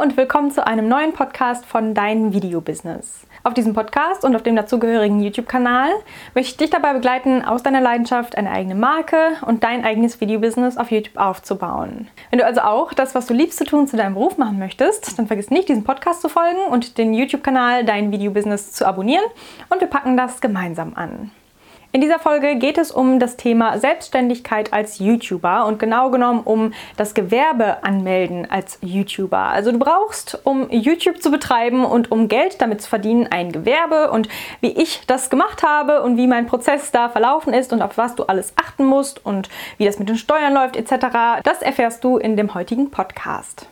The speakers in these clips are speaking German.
und willkommen zu einem neuen Podcast von Dein Videobusiness. Auf diesem Podcast und auf dem dazugehörigen YouTube-Kanal möchte ich dich dabei begleiten, aus deiner Leidenschaft eine eigene Marke und dein eigenes Videobusiness auf YouTube aufzubauen. Wenn du also auch das, was du liebst zu tun, zu deinem Beruf machen möchtest, dann vergiss nicht, diesem Podcast zu folgen und den YouTube-Kanal Dein Videobusiness zu abonnieren und wir packen das gemeinsam an. In dieser Folge geht es um das Thema Selbstständigkeit als YouTuber und genau genommen um das Gewerbe anmelden als YouTuber. Also du brauchst, um YouTube zu betreiben und um Geld damit zu verdienen, ein Gewerbe und wie ich das gemacht habe und wie mein Prozess da verlaufen ist und auf was du alles achten musst und wie das mit den Steuern läuft etc. Das erfährst du in dem heutigen Podcast.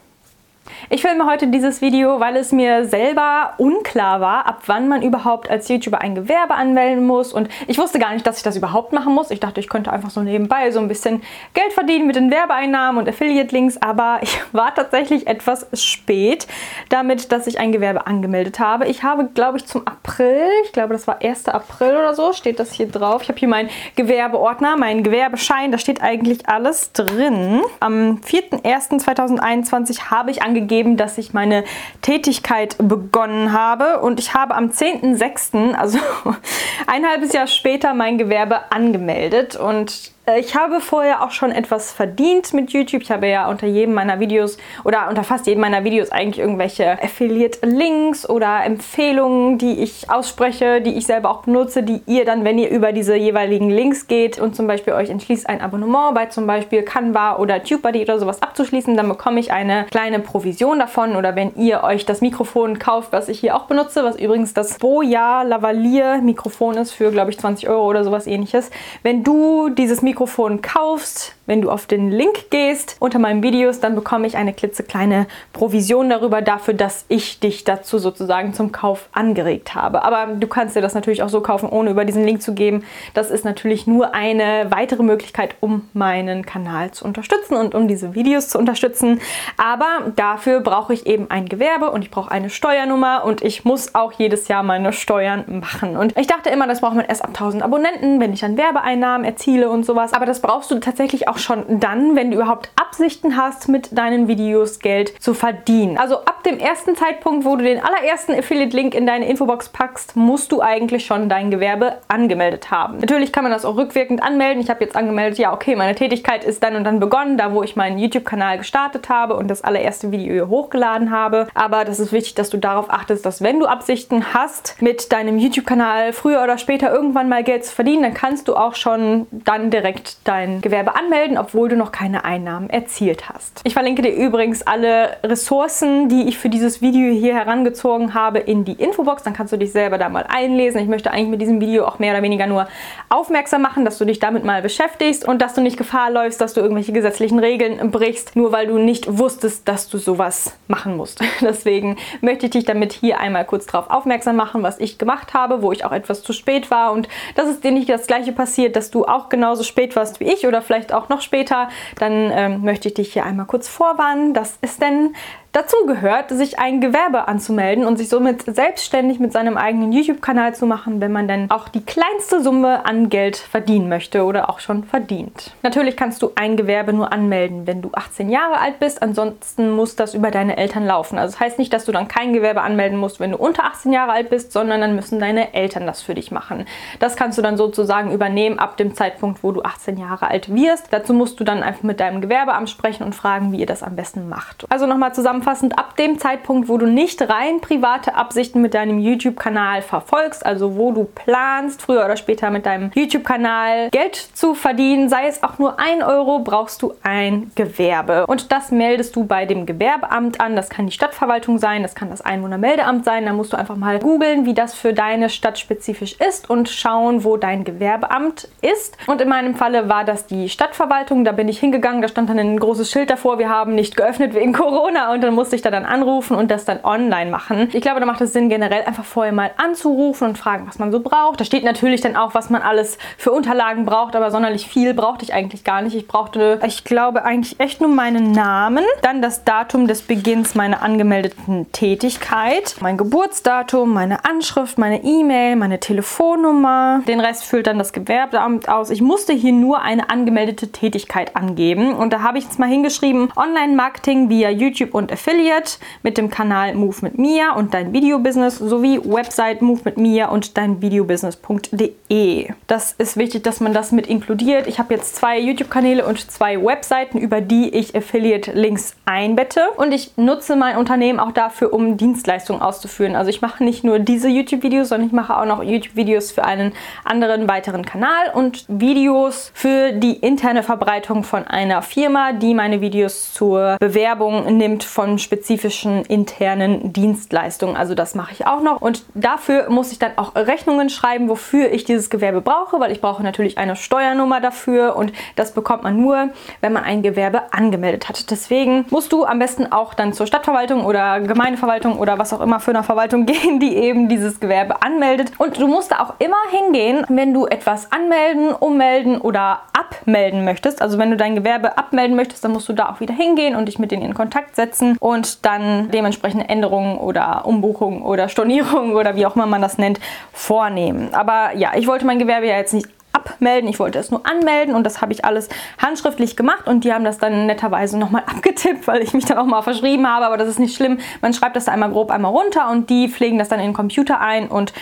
Ich filme heute dieses Video, weil es mir selber unklar war, ab wann man überhaupt als YouTuber ein Gewerbe anmelden muss. Und ich wusste gar nicht, dass ich das überhaupt machen muss. Ich dachte, ich könnte einfach so nebenbei so ein bisschen Geld verdienen mit den Werbeeinnahmen und Affiliate-Links. Aber ich war tatsächlich etwas spät damit, dass ich ein Gewerbe angemeldet habe. Ich habe, glaube ich, zum April, ich glaube, das war 1. April oder so, steht das hier drauf. Ich habe hier meinen Gewerbeordner, meinen Gewerbeschein. Da steht eigentlich alles drin. Am 4.1.2021 habe ich gegeben, dass ich meine Tätigkeit begonnen habe und ich habe am 10.06., also ein halbes Jahr später, mein Gewerbe angemeldet und ich habe vorher auch schon etwas verdient mit YouTube. Ich habe ja unter jedem meiner Videos oder unter fast jedem meiner Videos eigentlich irgendwelche Affiliate-Links oder Empfehlungen, die ich ausspreche, die ich selber auch benutze, die ihr dann, wenn ihr über diese jeweiligen Links geht und zum Beispiel euch entschließt, ein Abonnement bei zum Beispiel Canva oder TubeBuddy oder sowas abzuschließen, dann bekomme ich eine kleine Provision davon. Oder wenn ihr euch das Mikrofon kauft, was ich hier auch benutze, was übrigens das Boya Lavalier Mikrofon ist für, glaube ich, 20 Euro oder sowas ähnliches. Wenn du dieses Mikrofon Mikrofon kaufst, wenn du auf den Link gehst unter meinen Videos, dann bekomme ich eine klitzekleine Provision darüber, dafür, dass ich dich dazu sozusagen zum Kauf angeregt habe. Aber du kannst dir das natürlich auch so kaufen, ohne über diesen Link zu geben. Das ist natürlich nur eine weitere Möglichkeit, um meinen Kanal zu unterstützen und um diese Videos zu unterstützen. Aber dafür brauche ich eben ein Gewerbe und ich brauche eine Steuernummer und ich muss auch jedes Jahr meine Steuern machen. Und ich dachte immer, das braucht man erst ab 1000 Abonnenten, wenn ich dann Werbeeinnahmen erziele und sowas. Aber das brauchst du tatsächlich auch schon dann, wenn du überhaupt Absichten hast, mit deinen Videos Geld zu verdienen. Also ab dem ersten Zeitpunkt, wo du den allerersten Affiliate-Link in deine Infobox packst, musst du eigentlich schon dein Gewerbe angemeldet haben. Natürlich kann man das auch rückwirkend anmelden. Ich habe jetzt angemeldet, ja, okay, meine Tätigkeit ist dann und dann begonnen, da wo ich meinen YouTube-Kanal gestartet habe und das allererste Video hochgeladen habe. Aber das ist wichtig, dass du darauf achtest, dass wenn du Absichten hast, mit deinem YouTube-Kanal früher oder später irgendwann mal Geld zu verdienen, dann kannst du auch schon dann direkt dein Gewerbe anmelden, obwohl du noch keine Einnahmen erzielt hast. Ich verlinke dir übrigens alle Ressourcen, die ich für dieses Video hier herangezogen habe, in die Infobox. Dann kannst du dich selber da mal einlesen. Ich möchte eigentlich mit diesem Video auch mehr oder weniger nur aufmerksam machen, dass du dich damit mal beschäftigst und dass du nicht Gefahr läufst, dass du irgendwelche gesetzlichen Regeln brichst, nur weil du nicht wusstest, dass du sowas machen musst. Deswegen möchte ich dich damit hier einmal kurz darauf aufmerksam machen, was ich gemacht habe, wo ich auch etwas zu spät war und dass es dir nicht das gleiche passiert, dass du auch genauso spät warst wie ich oder vielleicht auch noch später, dann ähm, möchte ich dich hier einmal kurz vorwarnen. Das ist denn dazu gehört, sich ein Gewerbe anzumelden und sich somit selbstständig mit seinem eigenen YouTube-Kanal zu machen, wenn man dann auch die kleinste Summe an Geld verdienen möchte oder auch schon verdient. Natürlich kannst du ein Gewerbe nur anmelden, wenn du 18 Jahre alt bist. Ansonsten muss das über deine Eltern laufen. Also das heißt nicht, dass du dann kein Gewerbe anmelden musst, wenn du unter 18 Jahre alt bist, sondern dann müssen deine Eltern das für dich machen. Das kannst du dann sozusagen übernehmen ab dem Zeitpunkt, wo du 18 Jahre alt wirst. Dazu musst du dann einfach mit deinem Gewerbeamt sprechen und fragen, wie ihr das am besten macht. Also nochmal zusammen zusammenfassend ab dem Zeitpunkt, wo du nicht rein private Absichten mit deinem YouTube-Kanal verfolgst, also wo du planst, früher oder später mit deinem YouTube-Kanal Geld zu verdienen, sei es auch nur ein Euro, brauchst du ein Gewerbe. Und das meldest du bei dem Gewerbeamt an. Das kann die Stadtverwaltung sein, das kann das Einwohnermeldeamt sein. Da musst du einfach mal googeln, wie das für deine Stadt spezifisch ist und schauen, wo dein Gewerbeamt ist. Und in meinem Falle war das die Stadtverwaltung. Da bin ich hingegangen, da stand dann ein großes Schild davor, wir haben nicht geöffnet wegen Corona und dann musste ich da dann anrufen und das dann online machen. Ich glaube, da macht es Sinn, generell einfach vorher mal anzurufen und fragen, was man so braucht. Da steht natürlich dann auch, was man alles für Unterlagen braucht, aber sonderlich viel brauchte ich eigentlich gar nicht. Ich brauchte, ich glaube, eigentlich echt nur meinen Namen, dann das Datum des Beginns meiner angemeldeten Tätigkeit, mein Geburtsdatum, meine Anschrift, meine E-Mail, meine Telefonnummer. Den Rest füllt dann das Gewerbeamt aus. Ich musste hier nur eine angemeldete Tätigkeit angeben und da habe ich jetzt mal hingeschrieben, Online-Marketing via YouTube und Affiliate mit dem Kanal Move mit Mia und dein Videobusiness sowie Website Move mit Mia und dein Videobusiness.de. Das ist wichtig, dass man das mit inkludiert. Ich habe jetzt zwei YouTube-Kanäle und zwei Webseiten, über die ich Affiliate-Links einbette und ich nutze mein Unternehmen auch dafür, um Dienstleistungen auszuführen. Also ich mache nicht nur diese YouTube-Videos, sondern ich mache auch noch YouTube-Videos für einen anderen weiteren Kanal und Videos für die interne Verbreitung von einer Firma, die meine Videos zur Bewerbung nimmt von spezifischen internen Dienstleistungen. Also das mache ich auch noch und dafür muss ich dann auch Rechnungen schreiben, wofür ich dieses Gewerbe brauche, weil ich brauche natürlich eine Steuernummer dafür und das bekommt man nur, wenn man ein Gewerbe angemeldet hat. Deswegen musst du am besten auch dann zur Stadtverwaltung oder Gemeindeverwaltung oder was auch immer für eine Verwaltung gehen, die eben dieses Gewerbe anmeldet. Und du musst da auch immer hingehen, wenn du etwas anmelden, ummelden oder abmelden möchtest. Also wenn du dein Gewerbe abmelden möchtest, dann musst du da auch wieder hingehen und dich mit denen in Kontakt setzen und dann dementsprechende Änderungen oder Umbuchungen oder Stornierungen oder wie auch immer man das nennt, vornehmen. Aber ja, ich wollte mein Gewerbe ja jetzt nicht abmelden. Ich wollte es nur anmelden und das habe ich alles handschriftlich gemacht und die haben das dann netterweise nochmal abgetippt, weil ich mich dann auch mal verschrieben habe. Aber das ist nicht schlimm. Man schreibt das da einmal grob einmal runter und die pflegen das dann in den Computer ein und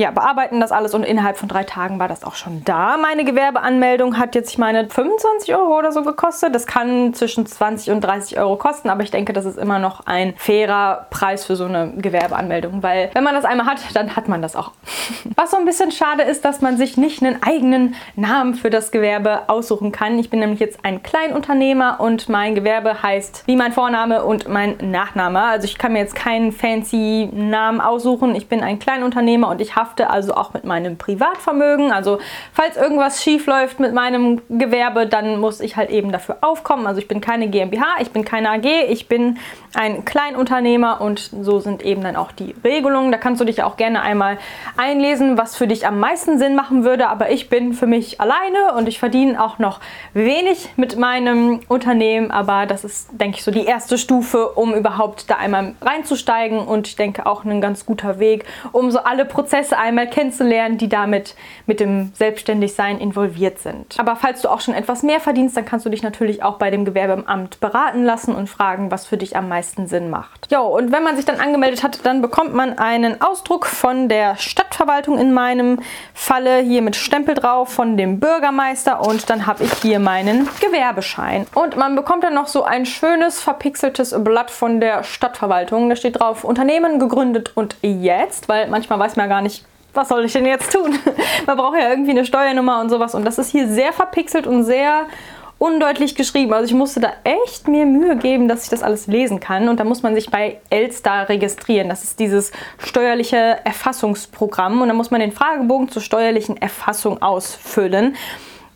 ja, bearbeiten das alles und innerhalb von drei Tagen war das auch schon da. Meine Gewerbeanmeldung hat jetzt, ich meine, 25 Euro oder so gekostet. Das kann zwischen 20 und 30 Euro kosten, aber ich denke, das ist immer noch ein fairer Preis für so eine Gewerbeanmeldung, weil wenn man das einmal hat, dann hat man das auch. Was so ein bisschen schade ist, dass man sich nicht einen eigenen Namen für das Gewerbe aussuchen kann. Ich bin nämlich jetzt ein Kleinunternehmer und mein Gewerbe heißt wie mein Vorname und mein Nachname. Also ich kann mir jetzt keinen fancy Namen aussuchen. Ich bin ein Kleinunternehmer und ich habe hafte also auch mit meinem Privatvermögen. Also falls irgendwas schief läuft mit meinem Gewerbe, dann muss ich halt eben dafür aufkommen. Also ich bin keine GmbH, ich bin keine AG, ich bin ein Kleinunternehmer und so sind eben dann auch die Regelungen. Da kannst du dich auch gerne einmal einlesen, was für dich am meisten Sinn machen würde. Aber ich bin für mich alleine und ich verdiene auch noch wenig mit meinem Unternehmen. Aber das ist, denke ich, so die erste Stufe, um überhaupt da einmal reinzusteigen und ich denke auch ein ganz guter Weg, um so alle Prozesse einmal kennenzulernen, die damit mit dem Selbstständigsein involviert sind. Aber falls du auch schon etwas mehr verdienst, dann kannst du dich natürlich auch bei dem Gewerbeamt beraten lassen und fragen, was für dich am meisten Sinn macht. Ja, und wenn man sich dann angemeldet hat, dann bekommt man einen Ausdruck von der Stadtverwaltung in meinem Falle hier mit Stempel drauf von dem Bürgermeister und dann habe ich hier meinen Gewerbeschein. Und man bekommt dann noch so ein schönes verpixeltes Blatt von der Stadtverwaltung. Da steht drauf Unternehmen gegründet und jetzt, weil manchmal weiß man gar nicht, was soll ich denn jetzt tun? Man braucht ja irgendwie eine Steuernummer und sowas. Und das ist hier sehr verpixelt und sehr undeutlich geschrieben. Also ich musste da echt mir Mühe geben, dass ich das alles lesen kann. Und da muss man sich bei Elstar registrieren. Das ist dieses steuerliche Erfassungsprogramm. Und da muss man den Fragebogen zur steuerlichen Erfassung ausfüllen.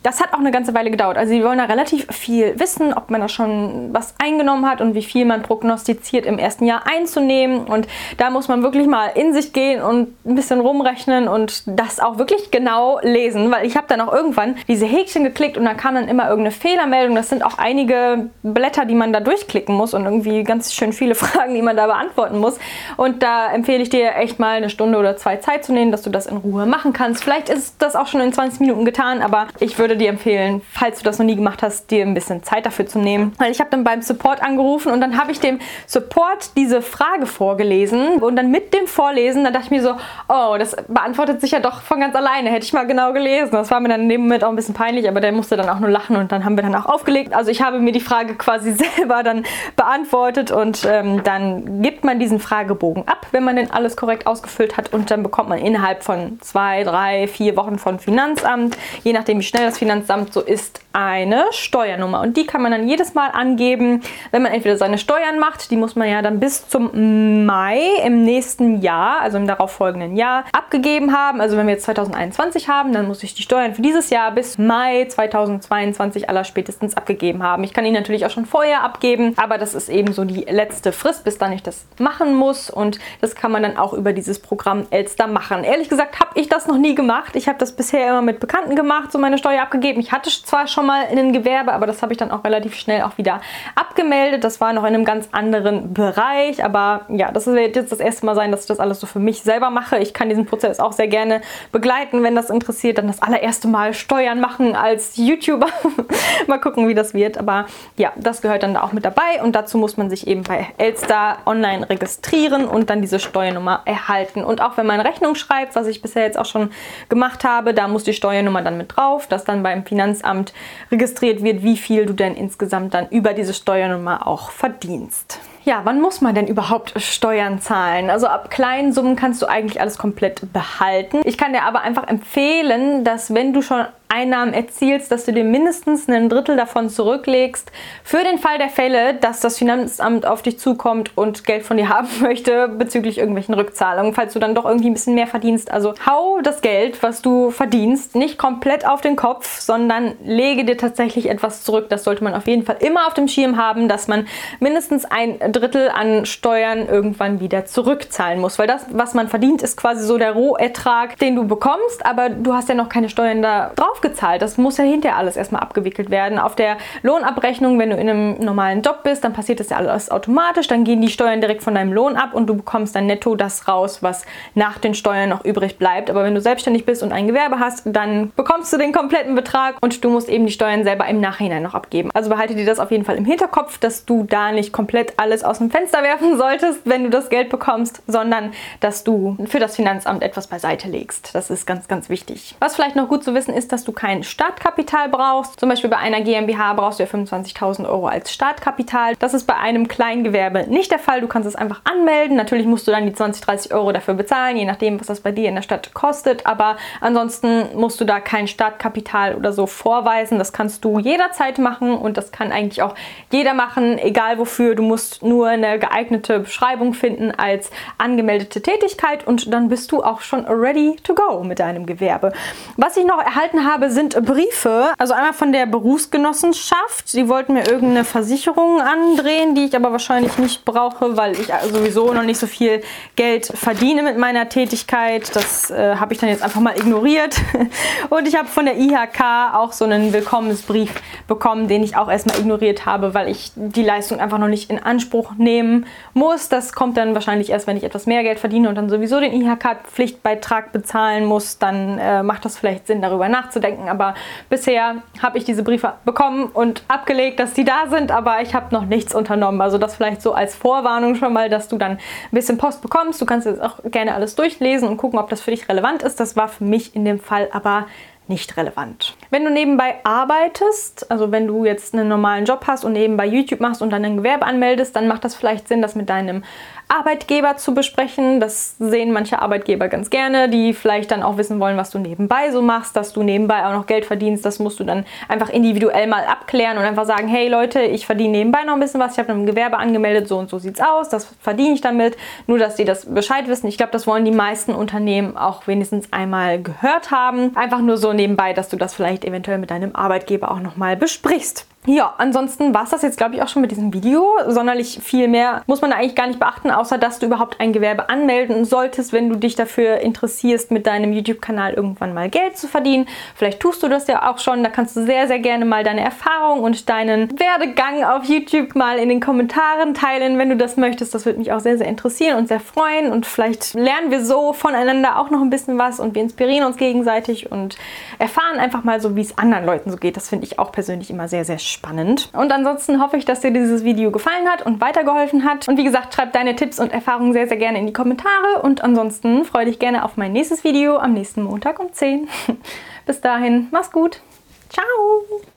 Das hat auch eine ganze Weile gedauert. Also sie wollen da relativ viel wissen, ob man da schon was eingenommen hat und wie viel man prognostiziert im ersten Jahr einzunehmen. Und da muss man wirklich mal in sich gehen und ein bisschen rumrechnen und das auch wirklich genau lesen, weil ich habe dann auch irgendwann diese Häkchen geklickt und da kam dann immer irgendeine Fehlermeldung. Das sind auch einige Blätter, die man da durchklicken muss und irgendwie ganz schön viele Fragen, die man da beantworten muss. Und da empfehle ich dir echt mal eine Stunde oder zwei Zeit zu nehmen, dass du das in Ruhe machen kannst. Vielleicht ist das auch schon in 20 Minuten getan, aber ich würde würde dir empfehlen, falls du das noch nie gemacht hast, dir ein bisschen Zeit dafür zu nehmen. Weil ich habe dann beim Support angerufen und dann habe ich dem Support diese Frage vorgelesen und dann mit dem Vorlesen, da dachte ich mir so, oh, das beantwortet sich ja doch von ganz alleine. Hätte ich mal genau gelesen. Das war mir dann in dem Moment auch ein bisschen peinlich, aber der musste dann auch nur lachen und dann haben wir dann auch aufgelegt. Also ich habe mir die Frage quasi selber dann beantwortet und ähm, dann gibt man diesen Fragebogen ab, wenn man den alles korrekt ausgefüllt hat und dann bekommt man innerhalb von zwei, drei, vier Wochen von Finanzamt, je nachdem wie schnell das Finanzamt Finanzamt so ist, eine Steuernummer. Und die kann man dann jedes Mal angeben, wenn man entweder seine Steuern macht, die muss man ja dann bis zum Mai im nächsten Jahr, also im darauffolgenden Jahr, abgegeben haben. Also wenn wir jetzt 2021 haben, dann muss ich die Steuern für dieses Jahr bis Mai 2022 aller spätestens abgegeben haben. Ich kann ihn natürlich auch schon vorher abgeben, aber das ist eben so die letzte Frist, bis dann ich das machen muss. Und das kann man dann auch über dieses Programm Elster machen. Ehrlich gesagt habe ich das noch nie gemacht. Ich habe das bisher immer mit Bekannten gemacht, so meine Steuer abgegeben. Ich hatte zwar schon schon mal in ein Gewerbe, aber das habe ich dann auch relativ schnell auch wieder abgemeldet. Das war noch in einem ganz anderen Bereich, aber ja, das wird jetzt das erste Mal sein, dass ich das alles so für mich selber mache. Ich kann diesen Prozess auch sehr gerne begleiten, wenn das interessiert. Dann das allererste Mal Steuern machen als YouTuber. mal gucken, wie das wird. Aber ja, das gehört dann da auch mit dabei und dazu muss man sich eben bei Elster online registrieren und dann diese Steuernummer erhalten. Und auch wenn man Rechnung schreibt, was ich bisher jetzt auch schon gemacht habe, da muss die Steuernummer dann mit drauf, dass dann beim Finanzamt registriert wird, wie viel du denn insgesamt dann über diese Steuernummer auch verdienst. Ja, wann muss man denn überhaupt Steuern zahlen? Also ab kleinen Summen kannst du eigentlich alles komplett behalten. Ich kann dir aber einfach empfehlen, dass wenn du schon Einnahmen erzielst, dass du dir mindestens ein Drittel davon zurücklegst für den Fall der Fälle, dass das Finanzamt auf dich zukommt und Geld von dir haben möchte bezüglich irgendwelchen Rückzahlungen, falls du dann doch irgendwie ein bisschen mehr verdienst. Also hau das Geld, was du verdienst, nicht komplett auf den Kopf, sondern lege dir tatsächlich etwas zurück. Das sollte man auf jeden Fall immer auf dem Schirm haben, dass man mindestens ein Drittel an Steuern irgendwann wieder zurückzahlen muss. Weil das, was man verdient, ist quasi so der Rohertrag, den du bekommst, aber du hast ja noch keine Steuern da drauf gezahlt. Das muss ja hinterher alles erstmal abgewickelt werden. Auf der Lohnabrechnung, wenn du in einem normalen Job bist, dann passiert das ja alles automatisch. Dann gehen die Steuern direkt von deinem Lohn ab und du bekommst dann netto das raus, was nach den Steuern noch übrig bleibt. Aber wenn du selbstständig bist und ein Gewerbe hast, dann bekommst du den kompletten Betrag und du musst eben die Steuern selber im Nachhinein noch abgeben. Also behalte dir das auf jeden Fall im Hinterkopf, dass du da nicht komplett alles aus dem Fenster werfen solltest, wenn du das Geld bekommst, sondern dass du für das Finanzamt etwas beiseite legst. Das ist ganz, ganz wichtig. Was vielleicht noch gut zu wissen ist, dass du kein Startkapital brauchst. Zum Beispiel bei einer GmbH brauchst du ja 25.000 Euro als Startkapital. Das ist bei einem Kleingewerbe nicht der Fall. Du kannst es einfach anmelden. Natürlich musst du dann die 20, 30 Euro dafür bezahlen, je nachdem, was das bei dir in der Stadt kostet. Aber ansonsten musst du da kein Startkapital oder so vorweisen. Das kannst du jederzeit machen und das kann eigentlich auch jeder machen, egal wofür. Du musst nur eine geeignete Beschreibung finden als angemeldete Tätigkeit und dann bist du auch schon ready to go mit deinem Gewerbe. Was ich noch erhalten habe, sind Briefe. Also einmal von der Berufsgenossenschaft. Die wollten mir irgendeine Versicherung andrehen, die ich aber wahrscheinlich nicht brauche, weil ich sowieso noch nicht so viel Geld verdiene mit meiner Tätigkeit. Das äh, habe ich dann jetzt einfach mal ignoriert. Und ich habe von der IHK auch so einen Willkommensbrief bekommen, den ich auch erstmal ignoriert habe, weil ich die Leistung einfach noch nicht in Anspruch nehmen muss. Das kommt dann wahrscheinlich erst, wenn ich etwas mehr Geld verdiene und dann sowieso den IHK-Pflichtbeitrag bezahlen muss. Dann äh, macht das vielleicht Sinn, darüber nachzudenken. Aber bisher habe ich diese Briefe bekommen und abgelegt, dass die da sind, aber ich habe noch nichts unternommen. Also das vielleicht so als Vorwarnung schon mal, dass du dann ein bisschen Post bekommst. Du kannst jetzt auch gerne alles durchlesen und gucken, ob das für dich relevant ist. Das war für mich in dem Fall aber nicht relevant. Wenn du nebenbei arbeitest, also wenn du jetzt einen normalen Job hast und nebenbei YouTube machst und dann ein Gewerbe anmeldest, dann macht das vielleicht Sinn, das mit deinem Arbeitgeber zu besprechen. Das sehen manche Arbeitgeber ganz gerne, die vielleicht dann auch wissen wollen, was du nebenbei so machst, dass du nebenbei auch noch Geld verdienst. Das musst du dann einfach individuell mal abklären und einfach sagen, hey Leute, ich verdiene nebenbei noch ein bisschen was, ich habe ein Gewerbe angemeldet, so und so sieht's aus, das verdiene ich damit. Nur, dass die das Bescheid wissen. Ich glaube, das wollen die meisten Unternehmen auch wenigstens einmal gehört haben. Einfach nur so nebenbei, dass du das vielleicht eventuell mit deinem Arbeitgeber auch nochmal besprichst. Ja, ansonsten war es das jetzt, glaube ich, auch schon mit diesem Video. Sonderlich viel mehr muss man da eigentlich gar nicht beachten, außer dass du überhaupt ein Gewerbe anmelden solltest, wenn du dich dafür interessierst, mit deinem YouTube-Kanal irgendwann mal Geld zu verdienen. Vielleicht tust du das ja auch schon. Da kannst du sehr, sehr gerne mal deine Erfahrung und deinen Werdegang auf YouTube mal in den Kommentaren teilen, wenn du das möchtest. Das würde mich auch sehr, sehr interessieren und sehr freuen. Und vielleicht lernen wir so voneinander auch noch ein bisschen was und wir inspirieren uns gegenseitig und erfahren einfach mal so, wie es anderen Leuten so geht. Das finde ich auch persönlich immer sehr, sehr spannend spannend. Und ansonsten hoffe ich, dass dir dieses Video gefallen hat und weitergeholfen hat. Und wie gesagt, schreib deine Tipps und Erfahrungen sehr, sehr gerne in die Kommentare. Und ansonsten freue dich gerne auf mein nächstes Video am nächsten Montag um 10. Bis dahin, mach's gut. Ciao!